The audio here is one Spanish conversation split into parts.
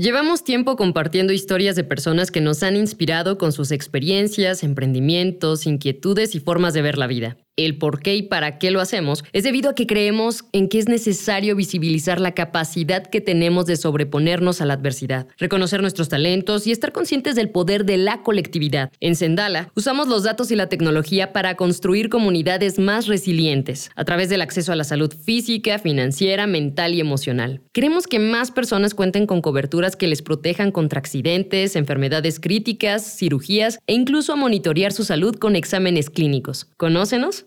Llevamos tiempo compartiendo historias de personas que nos han inspirado con sus experiencias, emprendimientos, inquietudes y formas de ver la vida el por qué y para qué lo hacemos es debido a que creemos en que es necesario visibilizar la capacidad que tenemos de sobreponernos a la adversidad, reconocer nuestros talentos y estar conscientes del poder de la colectividad. En Sendala usamos los datos y la tecnología para construir comunidades más resilientes a través del acceso a la salud física, financiera, mental y emocional. Queremos que más personas cuenten con coberturas que les protejan contra accidentes, enfermedades críticas, cirugías e incluso a monitorear su salud con exámenes clínicos. ¿Conócenos?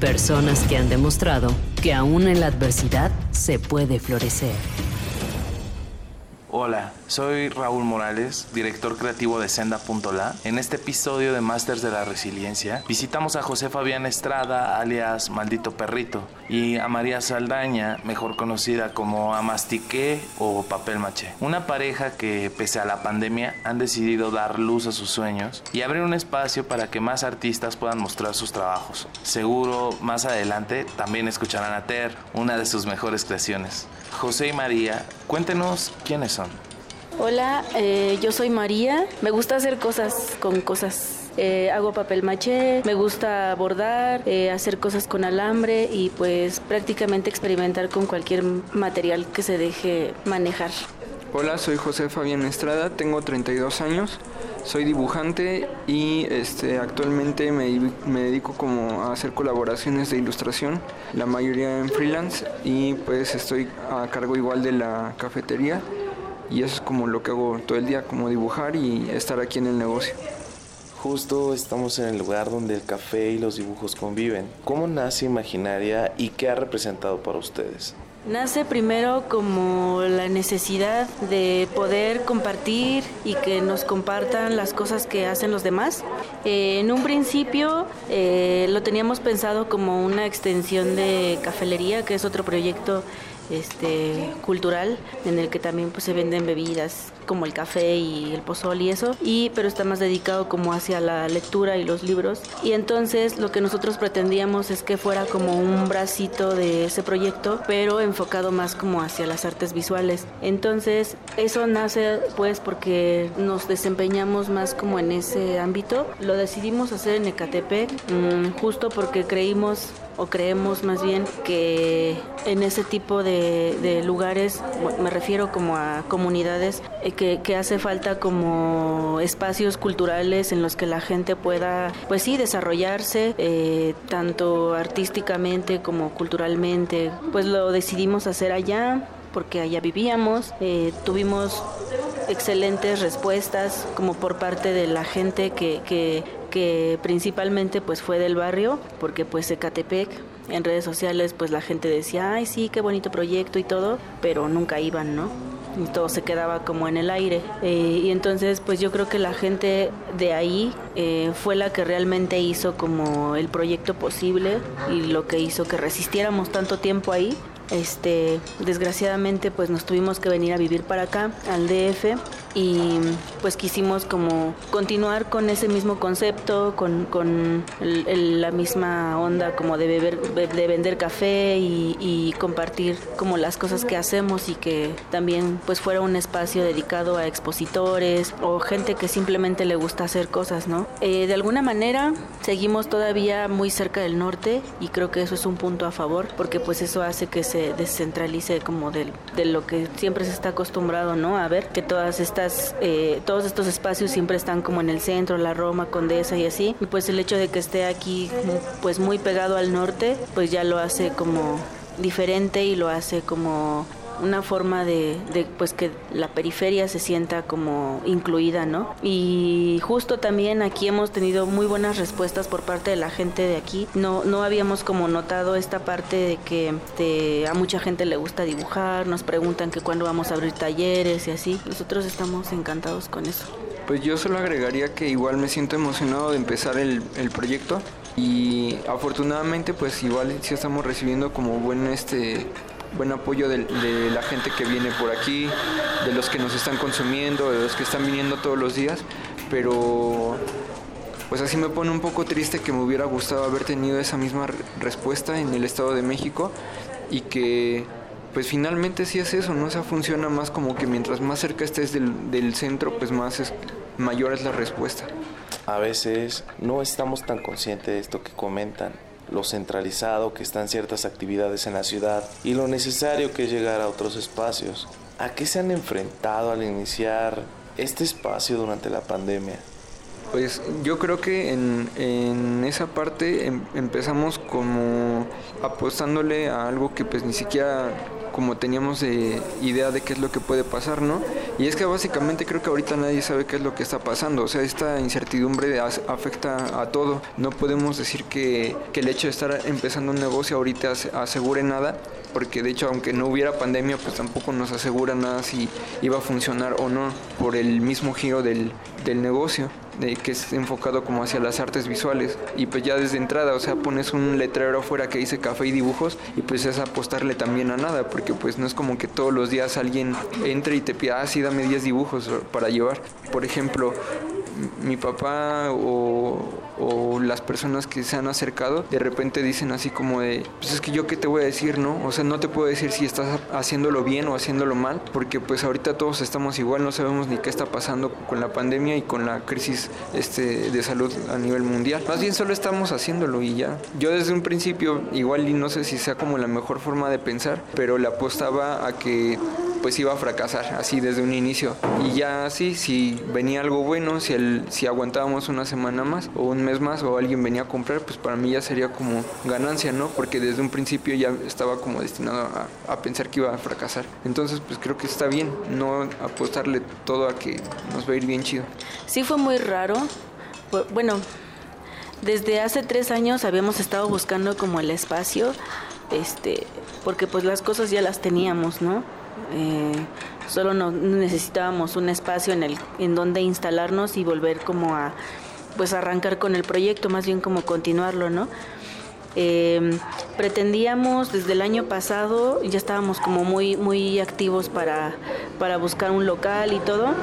Personas que han demostrado que aún en la adversidad se puede florecer. Hola, soy Raúl Morales, director creativo de Senda.la. En este episodio de Masters de la Resiliencia, visitamos a José Fabián Estrada, alias Maldito Perrito, y a María Saldaña, mejor conocida como Amastique o Papel Maché. Una pareja que, pese a la pandemia, han decidido dar luz a sus sueños y abrir un espacio para que más artistas puedan mostrar sus trabajos. Seguro, más adelante, también escucharán a Ter, una de sus mejores creaciones. José y María, cuéntenos quiénes son. Hola, eh, yo soy María. Me gusta hacer cosas con cosas. Eh, hago papel maché, me gusta bordar, eh, hacer cosas con alambre y pues prácticamente experimentar con cualquier material que se deje manejar. Hola, soy José Fabián Estrada, tengo 32 años, soy dibujante y este, actualmente me, me, dedico como a hacer colaboraciones de ilustración, la mayoría en freelance y pues estoy a cargo igual de la cafetería y eso es como lo que hago todo el día, como dibujar y estar aquí en el negocio. Justo estamos en el lugar donde el café y los dibujos conviven. ¿Cómo nace Imaginaria y qué ha representado para ustedes? Nace primero como la necesidad de poder compartir y que nos compartan las cosas que hacen los demás. Eh, en un principio eh, lo teníamos pensado como una extensión de cafelería, que es otro proyecto este, cultural en el que también pues, se venden bebidas como el café y el pozol y eso, y, pero está más dedicado como hacia la lectura y los libros. Y entonces lo que nosotros pretendíamos es que fuera como un bracito de ese proyecto, pero enfocado más como hacia las artes visuales. Entonces eso nace pues porque nos desempeñamos más como en ese ámbito. Lo decidimos hacer en Ecatepec, mm, justo porque creímos o creemos más bien que en ese tipo de, lugares, me refiero como a comunidades, eh, que, hace falta como espacios culturales en los que la gente pueda, pues sí, desarrollarse, eh, tanto artísticamente como culturalmente. Pues lo decidimos hacer allá porque allá vivíamos, eh, tuvimos excelentes respuestas como por parte de la gente que, que, que principalmente pues fue del barrio, porque pues Ecatepec en redes sociales pues la gente decía, ay sí, qué bonito proyecto y todo, pero nunca iban, ¿no? Y todo se quedaba como en el aire. Eh, y entonces pues yo creo que la gente de ahí eh, fue la que realmente hizo como el proyecto posible y lo que hizo que resistiéramos tanto tiempo ahí este, desgraciadamente pues nos tuvimos que venir a vivir para acá, al DF, y pues quisimos como continuar con ese mismo concepto, con, con la misma onda como de, beber, de vender café y, y, compartir como las cosas que hacemos y que también pues fuera un espacio dedicado a expositores o gente que simplemente le gusta hacer cosas, ¿no? Eh, de alguna manera seguimos todavía muy cerca del norte y creo que eso es un punto a favor porque pues eso hace que se descentralice como de, de lo que siempre se está acostumbrado, ¿no? A ver que todas estas, eh, todos estos espacios siempre están como en el centro, la Roma, Condesa y así. Y pues el hecho de que esté aquí pues muy pegado al norte, pues ya lo hace como diferente y lo hace como una forma de, pues que la periferia se sienta como incluida, ¿no? Y justo también aquí hemos tenido muy buenas respuestas por parte de la gente de aquí. No, no habíamos como notado esta parte de que a mucha gente le gusta dibujar, nos preguntan que cuándo vamos a abrir talleres y así. Nosotros estamos encantados con eso. Pues yo solo agregaría que igual me siento emocionado de empezar el, proyecto y afortunadamente pues igual sí estamos recibiendo como buen este buen apoyo de, la gente que viene por aquí, de los que nos están consumiendo, de los que están viniendo todos los días, pero pues así me pone un poco triste que me hubiera gustado haber tenido esa misma respuesta en el Estado de México y que pues finalmente sí es eso, ¿no? O funciona más como que mientras más cerca estés del, del centro, pues más es, mayor es la respuesta. A veces no estamos tan conscientes de esto que comentan lo centralizado que están ciertas actividades en la ciudad y lo necesario que es llegar a otros espacios. ¿A qué se han enfrentado al iniciar este espacio durante la pandemia? Pues yo creo que en, esa parte em, empezamos como apostándole a algo que pues ni siquiera como teníamos idea de qué es lo que puede pasar, ¿no? Y es que básicamente creo que ahorita nadie sabe qué es lo que está pasando, o sea, esta incertidumbre afecta a todo. No podemos decir que, el hecho de estar empezando un negocio ahorita asegure nada, porque de hecho aunque no hubiera pandemia, pues tampoco nos asegura nada si iba a funcionar o no por el mismo giro del negocio que es enfocado como hacia las artes visuales. Y pues ya desde entrada, o sea, pones un letrero afuera que dice café y dibujos y pues es apostarle también a nada, porque pues no es como que todos los días alguien entre y te pida, ah, sí, dame 10 dibujos para llevar. Por ejemplo, mi papá o, las personas que se han acercado de repente dicen así como de, pues es que yo qué te voy a decir, ¿no? O sea, no te puedo decir si estás haciéndolo bien o haciéndolo mal, porque pues ahorita todos estamos igual, no sabemos ni qué está pasando con la pandemia y con la crisis este, de salud a nivel mundial. Más bien solo estamos haciéndolo y ya. Yo desde un principio, igual y no sé si sea como la mejor forma de pensar, pero le apostaba a que pues iba a fracasar así desde un inicio. Y ya así, si venía algo bueno, si, el, si aguantábamos una semana más o un mes más o alguien venía a comprar, pues para mí ya sería como ganancia, ¿no? Porque desde un principio ya estaba como destinado a, a pensar que iba a fracasar. Entonces, pues creo que está bien no apostarle todo a que nos va a ir bien chido. Sí fue muy raro. Bueno, desde hace tres años habíamos estado buscando como el espacio, este, porque pues las cosas ya las teníamos, ¿no? Eh, solo no, necesitábamos un espacio en, el, en donde instalarnos y volver como a pues arrancar con el proyecto, más bien como continuarlo, ¿no? Eh, pretendíamos desde el año pasado, ya estábamos como muy, muy activos para, para buscar un local y todo.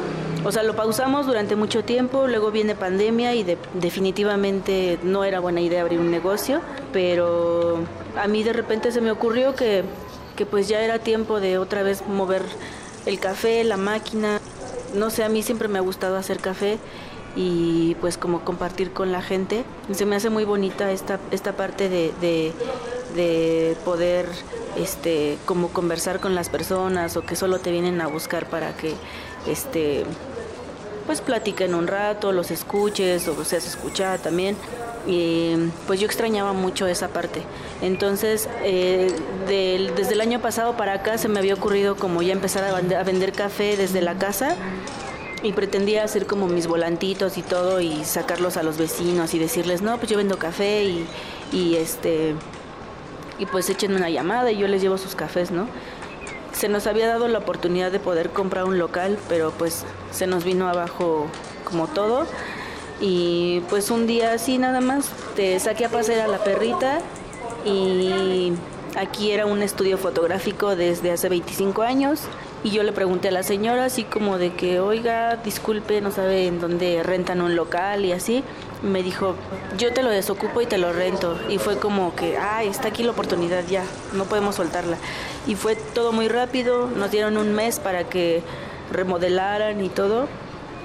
O sea, lo pausamos durante mucho tiempo, luego viene pandemia y definitivamente no era buena idea abrir un negocio, pero a mí de repente se me ocurrió que que pues ya era tiempo de otra vez mover el café, la máquina. No sé, a mí siempre me ha gustado hacer café y pues como compartir con la gente. Se me hace muy bonita esta, esta parte de, de, poder este, como conversar con las personas o que solo te vienen a buscar para que este, pues platiquen un rato, los escuches o seas escuchada también y pues yo extrañaba mucho esa parte. Entonces, eh, desde el año pasado para acá se me había ocurrido como ya empezar a vender, café desde la casa y pretendía hacer como mis volantitos y todo y sacarlos a los vecinos y decirles, no, pues yo vendo café y, este y pues échenme una llamada y yo les llevo sus cafés, ¿no? Se nos había dado la oportunidad de poder comprar un local, pero pues se nos vino abajo como todo y pues un día así nada más te saqué a pasear a la perrita y aquí era un estudio fotográfico desde hace 25 años y yo le pregunté a la señora así como de que, oiga, disculpe, no sabe en dónde rentan un local y así. Me dijo, yo te lo desocupo y te lo rento. Y fue como que, ay, está aquí la oportunidad ya, no podemos soltarla. Y fue todo muy rápido, nos dieron un mes para que remodelaran y todo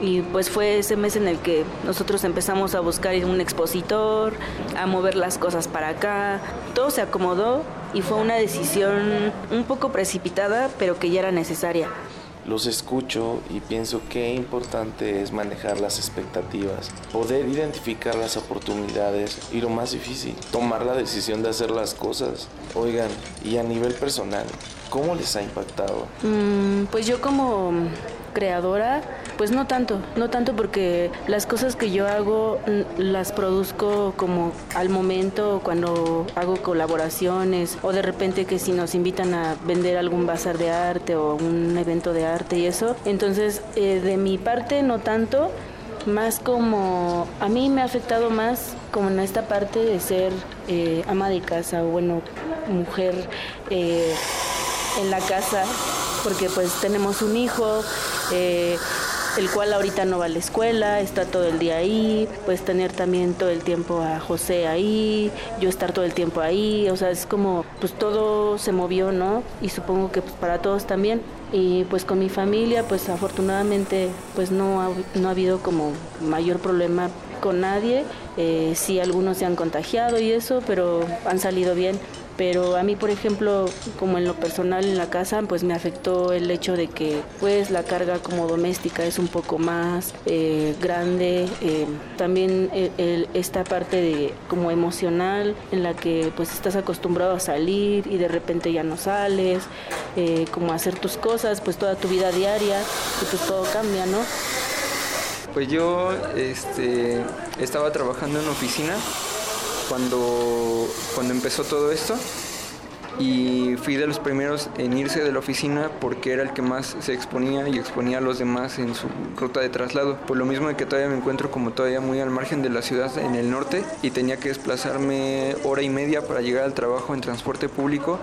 y pues fue ese mes en el que nosotros empezamos a buscar un expositor, a mover las cosas para acá. Todo se acomodó y fue una decisión un poco precipitada, pero que ya era necesaria. Los escucho y pienso qué importante es manejar las expectativas, poder identificar las oportunidades y lo más difícil, tomar la decisión de hacer las cosas. Oigan, y a nivel personal, ¿cómo les ha impactado? Mm, pues yo como creadora, pues no tanto, no tanto porque las cosas que yo hago las produzco como al momento cuando hago colaboraciones o de repente que si nos invitan a vender algún bazar de arte o un evento de arte y eso. Entonces, eh, de mi parte no tanto, más como a mí me ha afectado más como en esta parte de ser eh, ama de casa o bueno, mujer eh, en la casa porque pues tenemos un hijo, eh, el cual ahorita no va a la escuela, está todo el día ahí, pues tener también todo el tiempo a José ahí, yo estar todo el tiempo ahí, o sea, es como, pues todo se movió, ¿no? Y supongo que pues, para todos también. Y pues con mi familia, pues afortunadamente, pues no ha, no ha habido como mayor problema con nadie. Eh, sí, algunos se han contagiado y eso, pero han salido bien pero a mí por ejemplo como en lo personal en la casa pues me afectó el hecho de que pues la carga como doméstica es un poco más eh, grande eh, también esta parte de como emocional en la que pues estás acostumbrado a salir y de repente ya no sales eh, como hacer tus cosas pues toda tu vida diaria y pues todo cambia no pues yo este, estaba trabajando en oficina cuando, cuando empezó todo esto y fui de los primeros en irse de la oficina porque era el que más se exponía y exponía a los demás en su ruta de traslado. Por lo mismo de que todavía me encuentro como todavía muy al margen de la ciudad en el norte y tenía que desplazarme hora y media para llegar al trabajo en transporte público,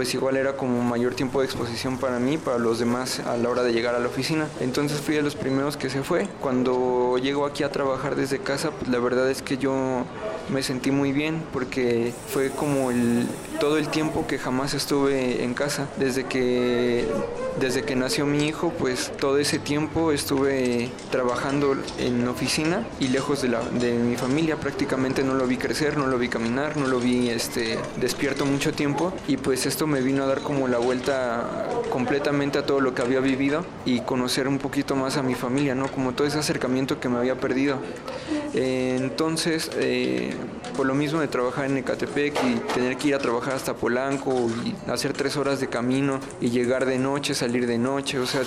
pues igual era como mayor tiempo de exposición para mí, para los demás a la hora de llegar a la oficina. Entonces fui de los primeros que se fue. Cuando llego aquí a trabajar desde casa, pues la verdad es que yo me sentí muy bien porque fue como el, todo el tiempo que jamás estuve en casa. Desde que, desde que nació mi hijo, pues todo ese tiempo estuve trabajando en oficina y lejos de, la, de mi familia. Prácticamente no lo vi crecer, no lo vi caminar, no lo vi este, despierto mucho tiempo y pues esto me vino a dar como la vuelta completamente a todo lo que había vivido y conocer un poquito más a mi familia, ¿no? Como todo ese acercamiento que me había perdido. entonces, eh, por lo mismo de trabajar en Ecatepec y tener que ir a trabajar hasta Polanco y hacer tres horas de camino y llegar de noche, salir de noche, o sea,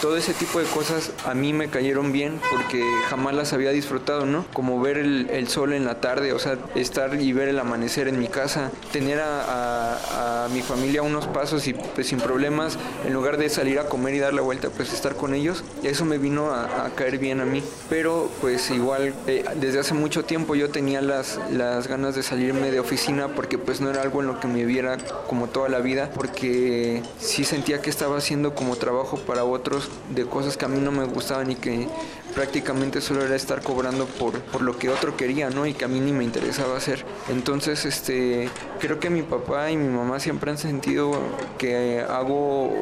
todo ese tipo de cosas a mí me cayeron bien porque jamás las había disfrutado, ¿no? Como ver el, sol en la tarde, o sea, estar y ver el amanecer en mi casa, tener a, mi familia unos pasos y pues sin problemas, en lugar de salir a comer y dar la vuelta, pues estar con ellos, eso me vino a, caer bien a mí. Pero pues igual, eh, desde hace mucho tiempo yo tenía las, las ganas de salirme de oficina porque pues no era algo en lo que me viera como toda la vida, porque sí sentía que estaba haciendo como trabajo para otros de cosas que a mí no me gustaban y que prácticamente solo era estar cobrando por, por lo que otro quería, ¿no? Y que a mí ni me interesaba hacer. Entonces, este, creo que mi papá y mi mamá siempre han sentido que hago,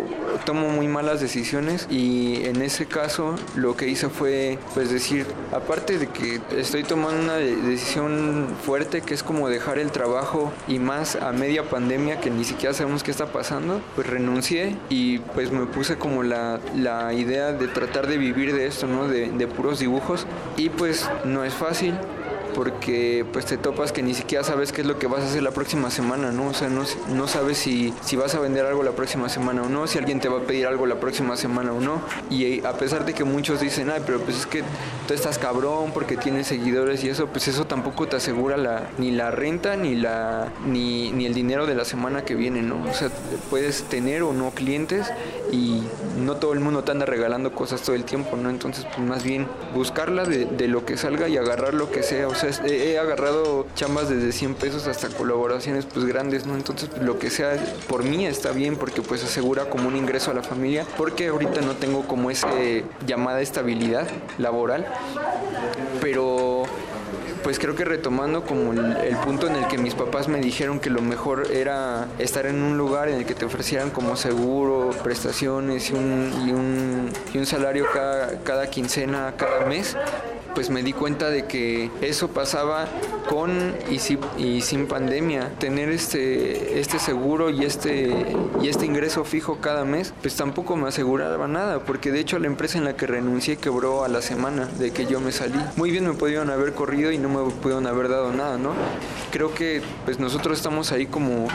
tomo muy malas decisiones y en ese caso lo que hice fue, pues decir, aparte de que estoy tomando una decisión fuerte que es como dejar el trabajo y más a media pandemia que ni siquiera sabemos qué está pasando, pues renuncié y pues me puse como la, la idea de tratar de vivir de esto, ¿no? De, de puros dibujos y pues no es fácil porque pues te topas que ni siquiera sabes qué es lo que vas a hacer la próxima semana, ¿no? O sea, no, no sabes si, si vas a vender algo la próxima semana o no, si alguien te va a pedir algo la próxima semana o no. Y a pesar de que muchos dicen, ay, pero pues es que tú estás cabrón porque tienes seguidores y eso, pues eso tampoco te asegura la, ni la renta ni, la, ni, ni el dinero de la semana que viene, ¿no? O sea, puedes tener o no clientes y no todo el mundo te anda regalando cosas todo el tiempo, ¿no? Entonces, pues más bien buscarla de, de lo que salga y agarrar lo que sea, o sea, he, agarrado chambas desde 100 pesos hasta colaboraciones pues grandes, ¿no? Entonces pues, lo que sea por mí está bien porque pues asegura como un ingreso a la familia, porque ahorita no tengo como esa llamada estabilidad laboral, pero pues creo que retomando como el, punto en el que mis papás me dijeron que lo mejor era estar en un lugar en el que te ofrecieran como seguro, prestaciones y un, y un, y un salario cada, cada quincena, cada mes, pues me di cuenta de que eso pasaba con y, sin pandemia. Tener este, este seguro y este, y este ingreso fijo cada mes, pues tampoco me aseguraba nada, porque de hecho la empresa en la que renuncié quebró a la semana de que yo me salí. Muy bien me pudieron haber corrido y no me pudieron haber dado nada, ¿no? Creo que pues nosotros estamos ahí como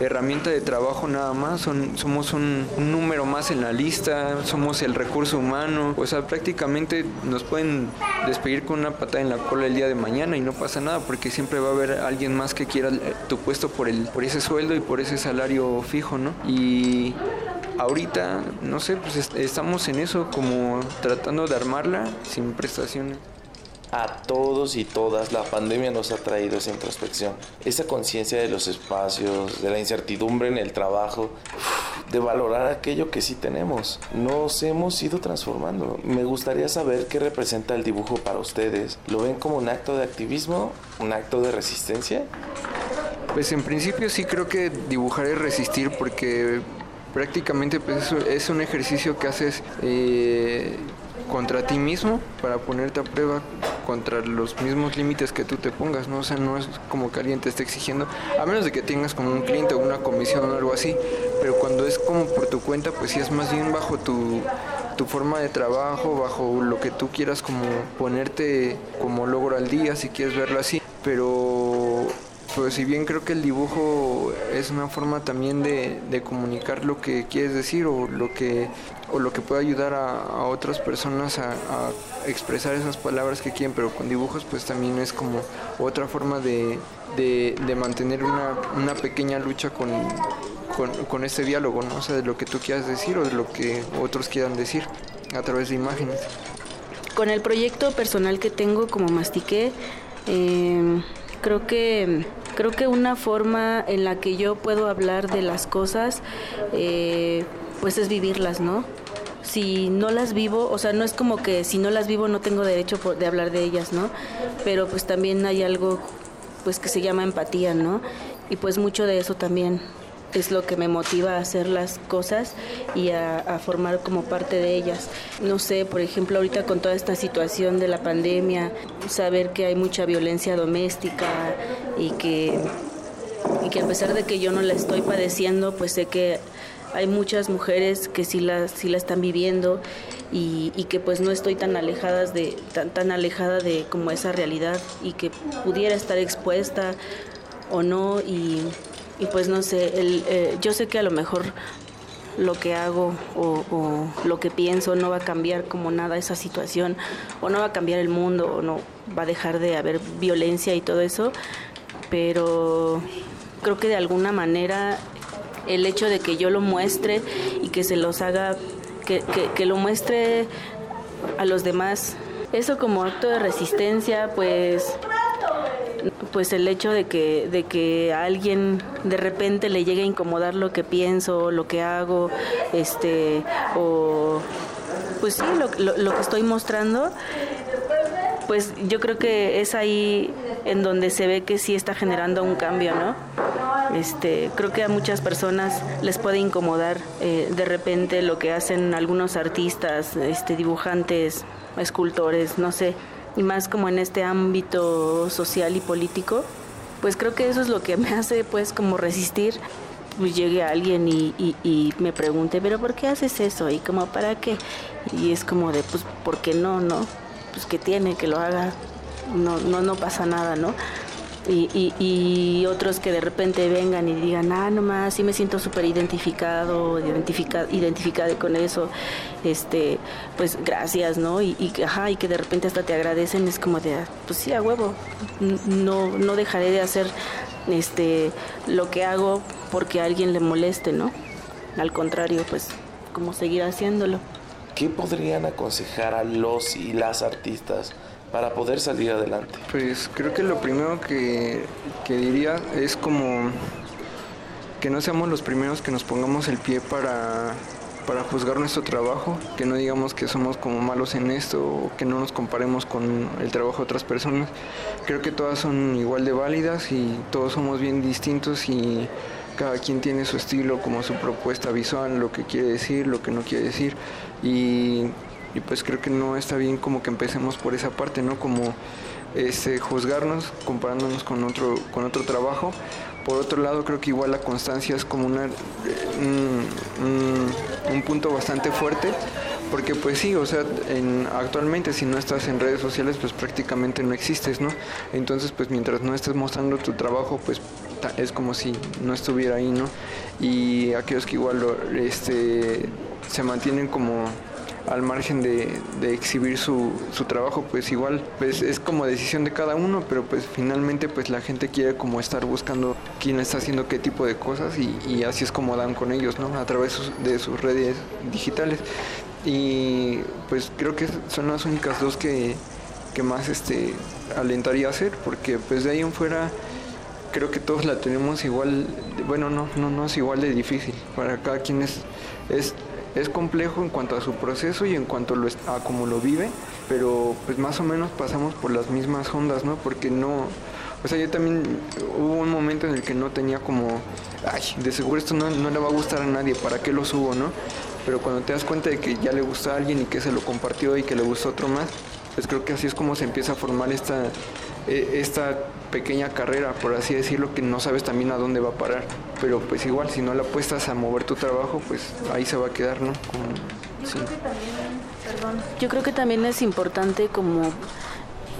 herramienta de trabajo nada más, son, somos un, número más en la lista, somos el recurso humano, o sea, prácticamente nos pueden despedir con una patada en la cola el día de mañana y no pasa nada porque siempre va a haber alguien más que quiera tu puesto por, el, por ese sueldo y por ese salario fijo, ¿no? Y ahorita, no sé, pues estamos en eso como tratando de armarla sin prestaciones a todos y todas la pandemia nos ha traído esa introspección, esa conciencia de los espacios, de la incertidumbre en el trabajo, de valorar aquello que sí tenemos. Nos hemos ido transformando. Me gustaría saber qué representa el dibujo para ustedes. ¿Lo ven como un acto de activismo? ¿Un acto de resistencia? Pues en principio sí creo que dibujar es resistir porque prácticamente pues, es un ejercicio que haces eh, contra ti mismo para ponerte a prueba contra los mismos límites que tú te pongas, ¿no? O sea, no es como que alguien te esté exigiendo, a menos de que tengas como un cliente o una comisión o algo así, pero cuando es como por tu cuenta, pues sí es más bien bajo tu, tu forma de trabajo, bajo lo que tú quieras como ponerte como logro al día, si quieres verlo así, pero pues si bien creo que el dibujo es una forma también de, de, comunicar lo que quieres decir o lo que o lo que puede ayudar a, otras personas a, expresar esas palabras que quieren, pero con dibujos pues también es como otra forma de, de, mantener una, una, pequeña lucha con, con, con, este diálogo, ¿no? O sea, de lo que tú quieras decir o de lo que otros quieran decir a través de imágenes. Con el proyecto personal que tengo como Mastique, eh, creo que creo que una forma en la que yo puedo hablar de las cosas eh, pues es vivirlas no si no las vivo o sea no es como que si no las vivo no tengo derecho de hablar de ellas no pero pues también hay algo pues que se llama empatía no y pues mucho de eso también es lo que me motiva a hacer las cosas y a, formar como parte de ellas. No sé, por ejemplo, ahorita con toda esta situación de la pandemia, saber que hay mucha violencia doméstica y que, y que a pesar de que yo no la estoy padeciendo, pues sé que hay muchas mujeres que sí la, sí la están viviendo y, que pues no estoy tan alejadas de tan, tan alejada de como esa realidad y que pudiera estar expuesta o no y pues no sé, el, eh, yo sé que a lo mejor lo que hago o, lo que pienso no va a cambiar como nada esa situación o no va a cambiar el mundo o no va a dejar de haber violencia y todo eso, pero creo que de alguna manera el hecho de que yo lo muestre y que se los haga, que, que lo muestre a los demás, eso como acto de resistencia, pues pues el hecho de que, de que a alguien de repente le llegue a incomodar lo que pienso, lo que hago, este, o pues sí, lo, lo, que estoy mostrando, pues yo creo que es ahí en donde se ve que sí está generando un cambio, ¿no? Este, creo que a muchas personas les puede incomodar eh, de repente lo que hacen algunos artistas, este, dibujantes, escultores, no sé, y más como en este ámbito social y político, pues creo que eso es lo que me hace pues como resistir. Pues llegue alguien y, y, me pregunte, pero ¿por qué haces eso? Y como, ¿para qué? Y es como de, pues, ¿por qué no? ¿No? Pues que tiene, que lo haga. No, no, no pasa nada, ¿no? Y, y, otros que de repente vengan y digan, ah, nomás, sí me siento súper identificado, identificado, con eso, este, pues gracias, ¿no? Y, y, ajá, y que de repente hasta te agradecen, es como de, pues sí, a huevo, no, no dejaré de hacer este, lo que hago porque a alguien le moleste, ¿no? Al contrario, pues, como seguir haciéndolo. ¿Qué podrían aconsejar a los y las artistas? Para poder salir adelante? Pues creo que lo primero que, que diría es como que no seamos los primeros que nos pongamos el pie para, para juzgar nuestro trabajo, que no digamos que somos como malos en esto o que no nos comparemos con el trabajo de otras personas. Creo que todas son igual de válidas y todos somos bien distintos y cada quien tiene su estilo, como su propuesta visual, lo que quiere decir, lo que no quiere decir. Y y pues creo que no está bien como que empecemos por esa parte, ¿no? Como este, juzgarnos comparándonos con otro, con otro trabajo. Por otro lado, creo que igual la constancia es como una, un, punto bastante fuerte, porque pues sí, o sea, en, actualmente si no estás en redes sociales, pues prácticamente no existes, ¿no? Entonces, pues mientras no estés mostrando tu trabajo, pues es como si no estuviera ahí, ¿no? Y aquellos que igual este, se mantienen como al margen de, exhibir su, su, trabajo, pues igual pues es como decisión de cada uno, pero pues finalmente pues la gente quiere como estar buscando quién está haciendo qué tipo de cosas y, así es como dan con ellos, ¿no? A través de sus redes digitales. Y pues creo que son las únicas dos que, que más este, alentaría hacer, porque pues de ahí en fuera creo que todos la tenemos igual, bueno, no, no, no es igual de difícil, para cada quien es, es es complejo en cuanto a su proceso y en cuanto a cómo lo vive, pero pues más o menos pasamos por las mismas ondas, ¿no? Porque no, o sea, yo también hubo un momento en el que no tenía como, ay, de seguro esto no, no le va a gustar a nadie, ¿para qué lo subo, no? Pero cuando te das cuenta de que ya le gusta a alguien y que se lo compartió y que le gustó otro más, pues creo que así es como se empieza a formar esta, esta pequeña carrera, por así decirlo, que no sabes también a dónde va a parar. Pero pues igual, si no la apuestas a mover tu trabajo, pues ahí se va a quedar, ¿no? Yo creo que también es importante como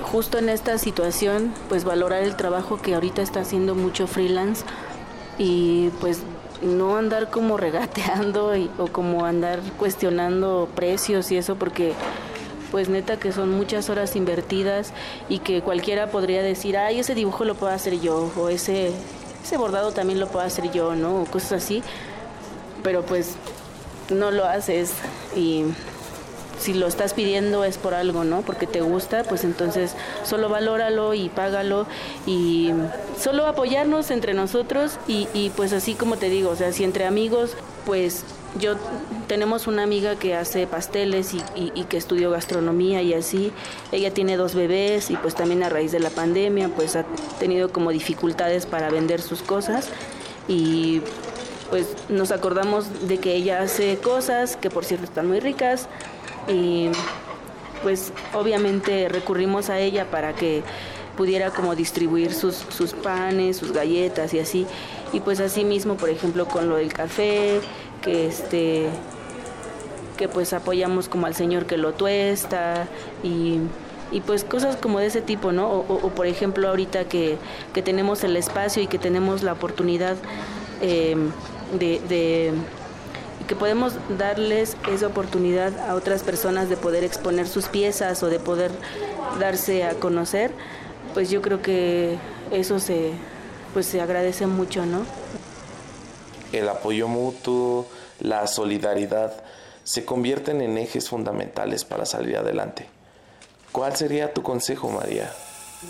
justo en esta situación, pues valorar el trabajo que ahorita está haciendo mucho freelance y pues no andar como regateando o como andar cuestionando precios y eso porque pues neta que son muchas horas invertidas y que cualquiera podría decir, ay, ese dibujo lo puedo hacer yo, o ese, ese bordado también lo puedo hacer yo, ¿no? O cosas así, pero pues no lo haces y si lo estás pidiendo es por algo, ¿no? Porque te gusta, pues entonces solo valóralo y págalo y solo apoyarnos entre nosotros y, y pues así como te digo, o sea, si entre amigos, pues yo tenemos una amiga que hace pasteles y, que estudió gastronomía y así. Ella tiene dos bebés y pues también a raíz de la pandemia pues ha tenido como dificultades para vender sus cosas y pues nos acordamos de que ella hace cosas que por cierto están muy ricas y pues obviamente recurrimos a ella para que pudiera como distribuir sus, sus panes, sus galletas y así. Y pues así mismo, por ejemplo, con lo del café, que este que pues apoyamos como al señor que lo tuesta y, pues cosas como de ese tipo, ¿no? O, por ejemplo ahorita que, tenemos el espacio y que tenemos la oportunidad em, de, de que podemos darles esa oportunidad a otras personas de poder exponer sus piezas o de poder darse a conocer, pues yo creo que eso se pues se agradece mucho, ¿no? el apoyo mutuo, la solidaridad, se convierten en ejes fundamentales para salir adelante. ¿Cuál sería tu consejo, María?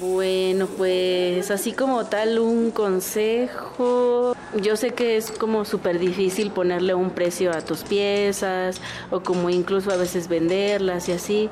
Bueno, pues así como tal un consejo, yo sé que es como súper difícil ponerle un precio a tus piezas o como incluso a veces venderlas y así,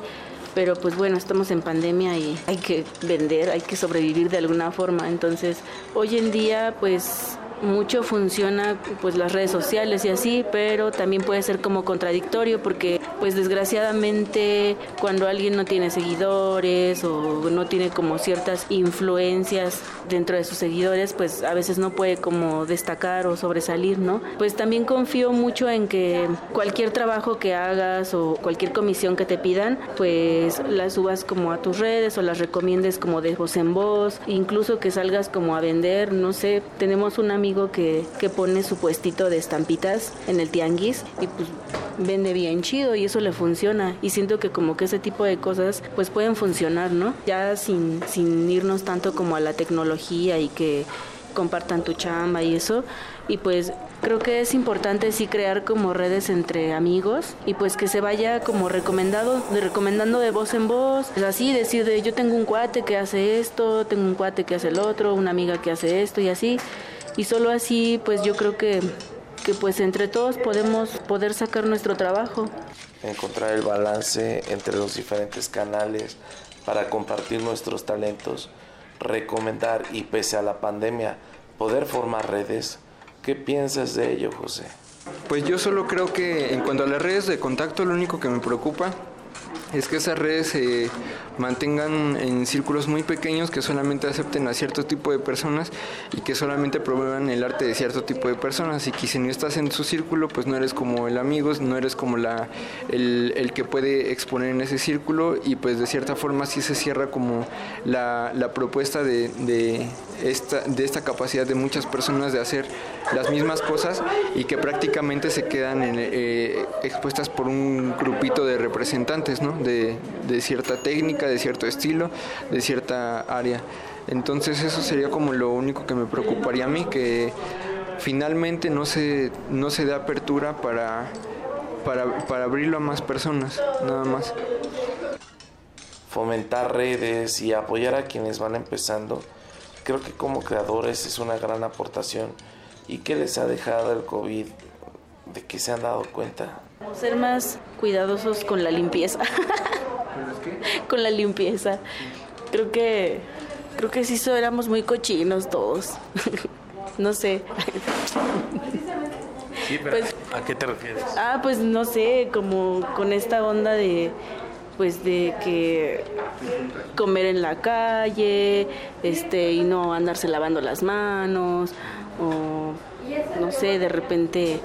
pero pues bueno, estamos en pandemia y hay que vender, hay que sobrevivir de alguna forma, entonces hoy en día pues mucho funciona pues las redes sociales y así, pero también puede ser como contradictorio porque pues desgraciadamente cuando alguien no tiene seguidores o no tiene como ciertas influencias dentro de sus seguidores, pues a veces no puede como destacar o sobresalir, ¿no? Pues también confío mucho en que cualquier trabajo que hagas o cualquier comisión que te pidan, pues las subas como a tus redes o las recomiendes como de voz en voz, incluso que salgas como a vender, no sé, tenemos un amigo que, que pone su puestito de estampitas en el tianguis y pues vende bien chido y eso le funciona. Y siento que como que ese tipo de cosas pues pueden funcionar, ¿no? Ya sin, sin irnos tanto como a la tecnología y que compartan tu chamba y eso. Y pues creo que es importante sí crear como redes entre amigos y pues que se vaya como recomendado recomendando de voz en voz. Es así decir de yo tengo un cuate que hace esto tengo un cuate que hace el otro una amiga que hace esto y así y solo así pues yo creo que, que pues entre todos podemos poder sacar nuestro trabajo. Encontrar el balance entre los diferentes canales para compartir nuestros talentos, recomendar y pese a la pandemia poder formar redes. ¿Qué piensas de ello, José? Pues yo solo creo que en cuanto a las redes de contacto, lo único que me preocupa es que esas redes se mantengan en círculos muy pequeños que solamente acepten a cierto tipo de personas y que solamente promuevan el arte de cierto tipo de personas. Y que si no estás en su círculo pues no eres como el amigo, no eres como la, el, que puede exponer en ese círculo. Y pues de cierta forma sí se cierra como la, propuesta de, esta, de esta capacidad de muchas personas de hacer las mismas cosas y que prácticamente se quedan eh, expuestas por un grupito de representantes ¿no? de, de cierta técnica, de cierto estilo, de cierta área. Entonces eso sería como lo único que me preocuparía a mí, que finalmente no se, no se dé apertura para, para, abrirlo a más personas, nada más. Fomentar redes y apoyar a quienes van empezando, creo que como creadores es una gran aportación. ¿Y qué les ha dejado el COVID? ¿De que se han dado cuenta? Ser más cuidadosos con la limpieza. con la limpieza. Creo que creo que sí éramos muy cochinos todos. no sé. Pues, ¿a qué te refieres? Ah, pues no sé, como con esta onda de pues de que comer en la calle, este y no andarse lavando las manos o no sé, de repente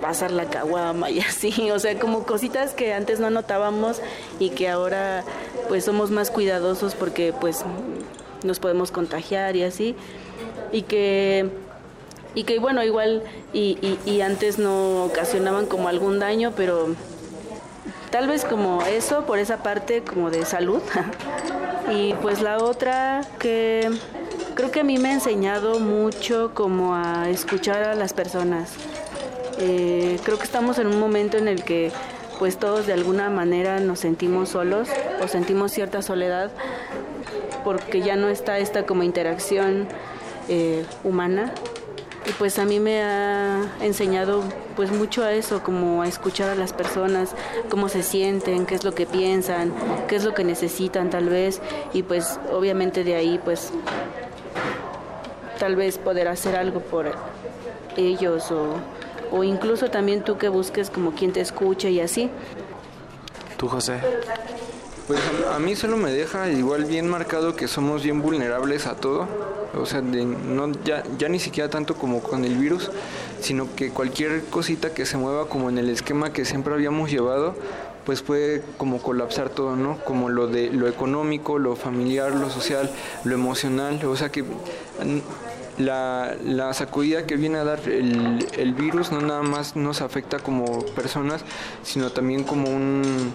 pasar la caguama y así, o sea, como cositas que antes no notábamos y que ahora pues somos más cuidadosos porque pues nos podemos contagiar y así, y que y que bueno, igual y, y, antes no ocasionaban como algún daño, pero tal vez como eso, por esa parte como de salud. y pues la otra que creo que a mí me ha enseñado mucho como a escuchar a las personas. Eh, creo que estamos en un momento en el que pues todos de alguna manera nos sentimos solos o sentimos cierta soledad porque ya no está esta como interacción eh, humana y pues a mí me ha enseñado pues mucho a eso, como a escuchar a las personas, cómo se sienten, qué es lo que piensan, qué es lo que necesitan tal vez y pues obviamente de ahí pues tal vez poder hacer algo por ellos o, o incluso también tú que busques como quien te escuche y así. ¿Tú, José? Pues a, mí solo me deja igual bien marcado que somos bien vulnerables a todo. O sea, no, ya, ya ni siquiera tanto como con el virus, sino que cualquier cosita que se mueva como en el esquema que siempre habíamos llevado, pues puede como colapsar todo, ¿no? Como lo de lo económico, lo familiar, lo social, lo emocional. O sea que la, la, sacudida que viene a dar el, el, virus no nada más nos afecta como personas, sino también como un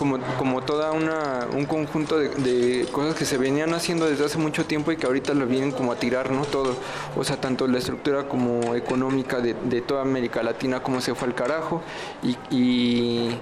como, como toda una, un conjunto de, cosas que se venían haciendo desde hace mucho tiempo y que ahorita lo vienen como a tirar, ¿no? Todo, o sea, tanto la estructura como económica de, de toda América Latina como se fue al carajo y,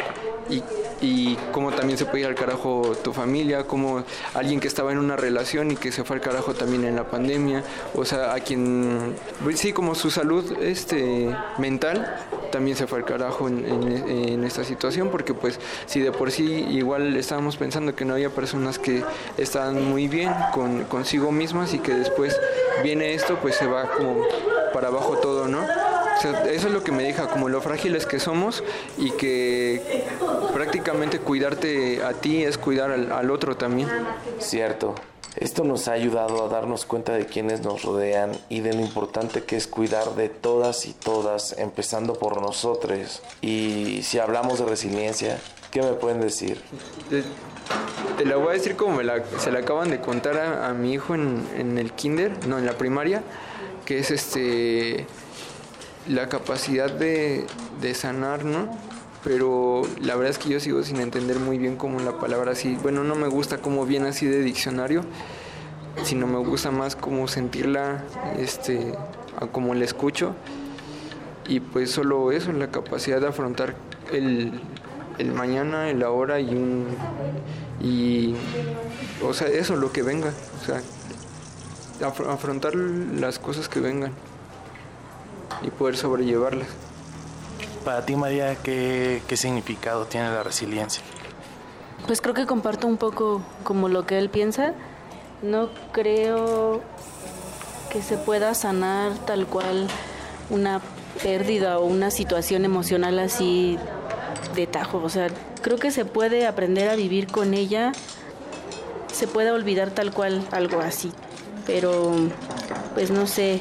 y y cómo también se puede ir al carajo tu familia, como alguien que estaba en una relación y que se fue al carajo también en la pandemia, o sea, a quien, pues sí, como su salud este, mental también se fue al carajo en, en, esta situación, porque pues si de por sí igual estábamos pensando que no había personas que estaban muy bien con, consigo mismas y que después viene esto, pues se va como para abajo todo, ¿no? Eso es lo que me deja, como lo frágiles que somos y que prácticamente cuidarte a ti es cuidar al, otro también. Cierto. Esto nos ha ayudado a darnos cuenta de quienes nos rodean y de lo importante que es cuidar de todas y todas, empezando por nosotros. Y si hablamos de resiliencia, ¿qué me pueden decir? Te, la voy a decir como se la acaban de contar a, mi hijo en, en, el kinder, no, en la primaria, que es este la capacidad de, sanar, ¿no? Pero la verdad es que yo sigo sin entender muy bien cómo la palabra así, bueno, no me gusta cómo viene así de diccionario, sino me gusta más como sentirla, este, como la escucho. Y pues solo eso, la capacidad de afrontar el, el mañana, el ahora y un... Y, o sea, eso, lo que venga, o sea, afrontar las cosas que vengan y poder sobrellevarlas. Para ti, María, ¿qué, ¿qué significado tiene la resiliencia? Pues creo que comparto un poco como lo que él piensa. No creo que se pueda sanar tal cual una pérdida o una situación emocional así de tajo. O sea, creo que se puede aprender a vivir con ella, se puede olvidar tal cual algo así, pero pues no sé,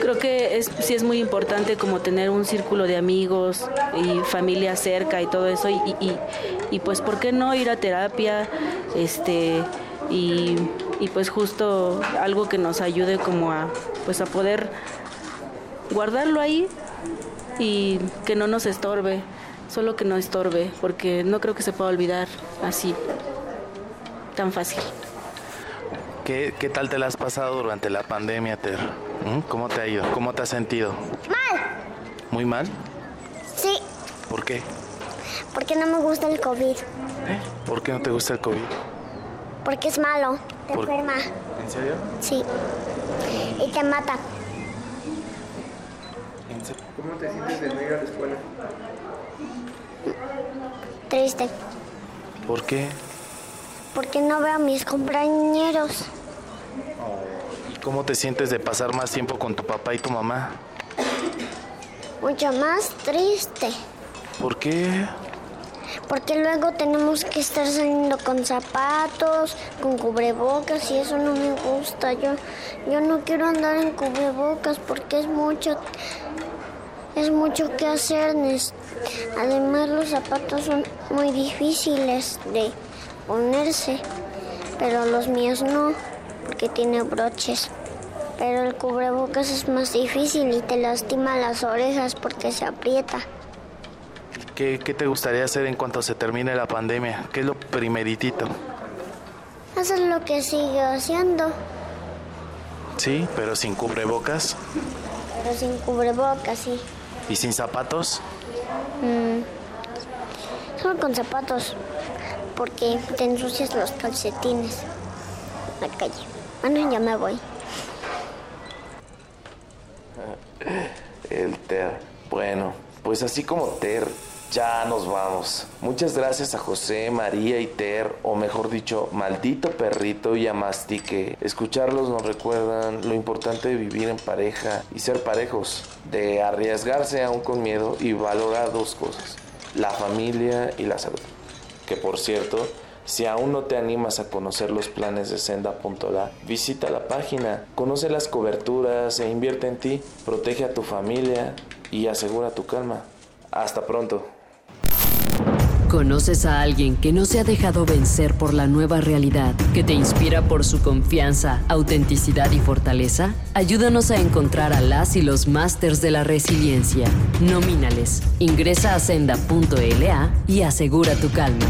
creo que es, sí es muy importante como tener un círculo de amigos y familia cerca y todo eso y, y, pues por qué no ir a terapia este y, y, pues justo algo que nos ayude como a pues a poder guardarlo ahí y que no nos estorbe solo que no estorbe porque no creo que se pueda olvidar así tan fácil ¿Qué, ¿Qué, tal te la has pasado durante la pandemia, Ter? ¿Mm? ¿Cómo te ha ido? ¿Cómo te has sentido? Mal. ¿Muy mal? Sí. ¿Por qué? Porque no me gusta el COVID. ¿Eh? ¿Por qué no te gusta el COVID? Porque es malo, te ¿Por... enferma. ¿En serio? Sí. Y te mata. ¿Cómo te sientes de no ir a la escuela? Triste. ¿Por qué? Porque no veo a mis compañeros. ¿Cómo te sientes de pasar más tiempo con tu papá y tu mamá? Mucho más triste. ¿Por qué? Porque luego tenemos que estar saliendo con zapatos, con cubrebocas y eso no me gusta. Yo, yo no quiero andar en cubrebocas porque es mucho, es mucho que hacer. Además los zapatos son muy difíciles de ponerse, pero los míos no, porque tiene broches. Pero el cubrebocas es más difícil y te lastima las orejas porque se aprieta. ¿Qué, ¿Qué, te gustaría hacer en cuanto se termine la pandemia? ¿Qué es lo primeritito? Es lo que sigue haciendo. Sí, pero sin cubrebocas. Pero sin cubrebocas, sí. ¿Y sin zapatos? Mm. Solo con zapatos porque te ensucias los calcetines la calle. Bueno, ya me voy. El Ter. Bueno, pues así como Ter, ya nos vamos. Muchas gracias a José, María y Ter, o mejor dicho, maldito perrito y a Mastique. Escucharlos nos recuerdan lo importante de vivir en pareja y ser parejos, de arriesgarse aún con miedo y valorar dos cosas, la familia y la salud que por cierto, si aún no te animas a conocer los planes de Senda.la, visita la página, conoce las coberturas e invierte en ti, protege a tu familia y asegura tu calma. Hasta pronto. ¿Conoces a alguien que no se ha dejado vencer por la nueva realidad, que te inspira por su confianza, autenticidad y fortaleza? Ayúdanos a encontrar a las y los másters de la resiliencia. Nomínales. Ingresa a senda.la y asegura tu calma.